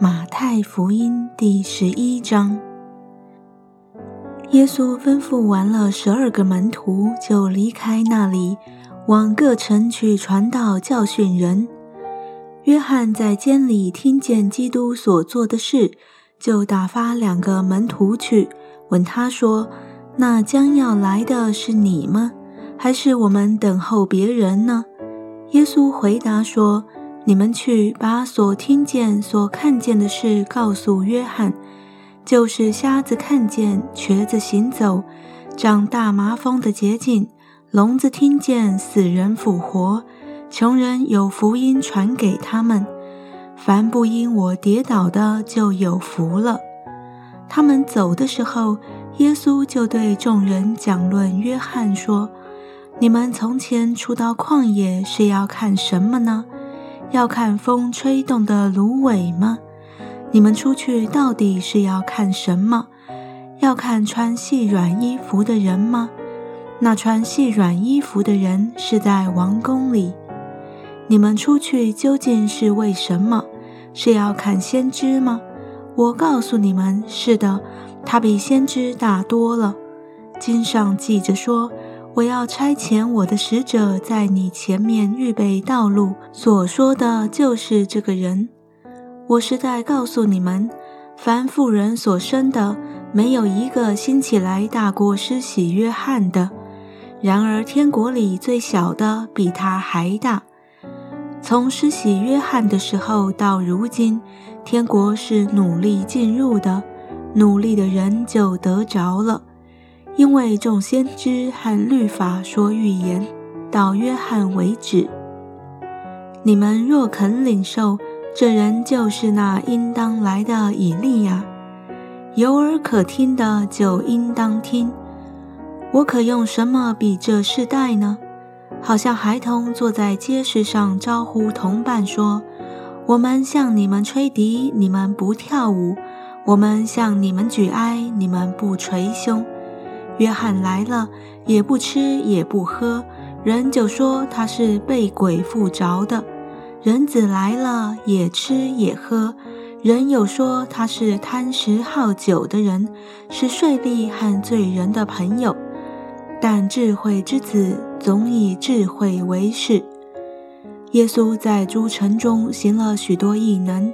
马太福音第十一章，耶稣吩咐完了十二个门徒，就离开那里，往各城去传道、教训人。约翰在监里听见基督所做的事，就打发两个门徒去问他说：“那将要来的是你吗？还是我们等候别人呢？”耶稣回答说。你们去把所听见、所看见的事告诉约翰，就是瞎子看见、瘸子行走、长大麻风的捷径、聋子听见、死人复活、穷人有福音传给他们。凡不因我跌倒的，就有福了。他们走的时候，耶稣就对众人讲论约翰说：“你们从前出到旷野是要看什么呢？”要看风吹动的芦苇吗？你们出去到底是要看什么？要看穿细软衣服的人吗？那穿细软衣服的人是在王宫里。你们出去究竟是为什么？是要看先知吗？我告诉你们，是的，他比先知大多了。经上记着说。我要差遣我的使者在你前面预备道路。所说的就是这个人。我是在告诉你们，凡妇人所生的，没有一个兴起来大过施洗约翰的。然而天国里最小的比他还大。从施洗约翰的时候到如今，天国是努力进入的，努力的人就得着了。因为众先知和律法说预言，到约翰为止。你们若肯领受，这人就是那应当来的以利亚。有耳可听的就应当听。我可用什么比这世代呢？好像孩童坐在街市上招呼同伴说：“我们向你们吹笛，你们不跳舞；我们向你们举哀，你们不捶胸。”约翰来了，也不吃也不喝，人就说他是被鬼附着的；人子来了，也吃也喝，人又说他是贪食好酒的人，是税吏和罪人的朋友。但智慧之子总以智慧为事。耶稣在诸城中行了许多异能，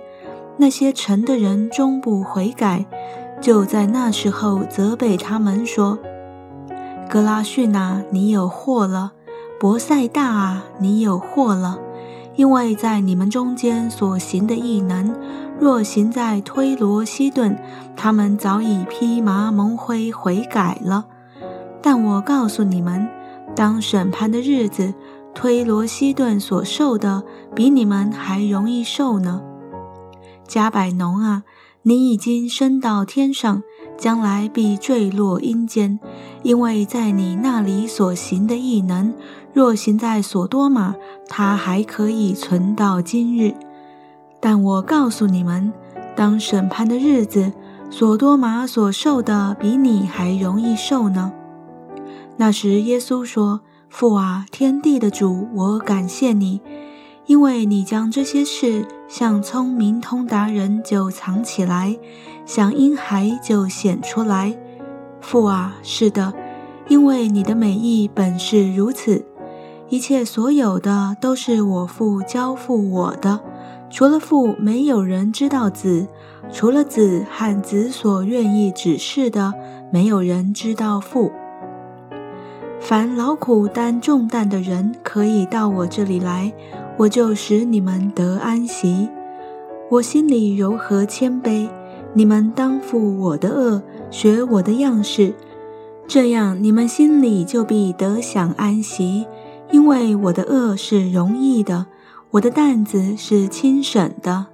那些城的人终不悔改，就在那时候责备他们说。格拉逊啊，你有祸了；博塞大啊，你有祸了。因为在你们中间所行的异能，若行在推罗西顿，他们早已披麻蒙灰悔改了。但我告诉你们，当审判的日子，推罗西顿所受的，比你们还容易受呢。加百农啊，你已经升到天上。将来必坠落阴间，因为在你那里所行的异能，若行在所多玛，它还可以存到今日。但我告诉你们，当审判的日子，所多玛所受的比你还容易受呢。那时，耶稣说：“父啊，天地的主，我感谢你。”因为你将这些事向聪明通达人就藏起来，向婴孩就显出来。父啊，是的，因为你的美意本是如此。一切所有的都是我父交付我的，除了父，没有人知道子；除了子和子所愿意指示的，没有人知道父。凡劳苦担重担的人，可以到我这里来。我就使你们得安息，我心里柔和谦卑，你们当负我的恶，学我的样式，这样你们心里就必得享安息。因为我的恶是容易的，我的担子是轻省的。